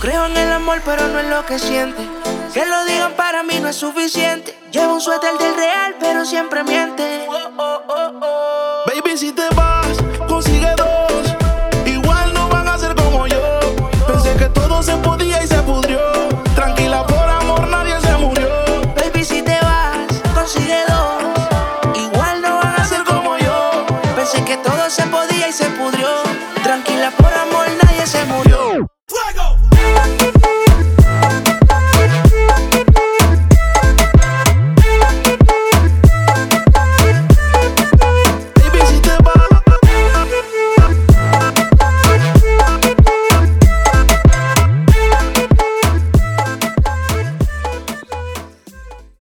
Creo en el amor, pero no en lo que siente. Que lo digan para mí no es suficiente. Llevo un suéter del real, pero siempre miente. Oh, oh, oh, Baby, si te vas, consigue dos. Igual no van a ser como yo. Pensé que todo se podía y se pudrió. Tranquila, por amor nadie se murió. Baby, si te vas, consigue dos. Igual no van a ser como yo. Pensé que todo se podía y se pudrió. Tranquila, por amor nadie se murió.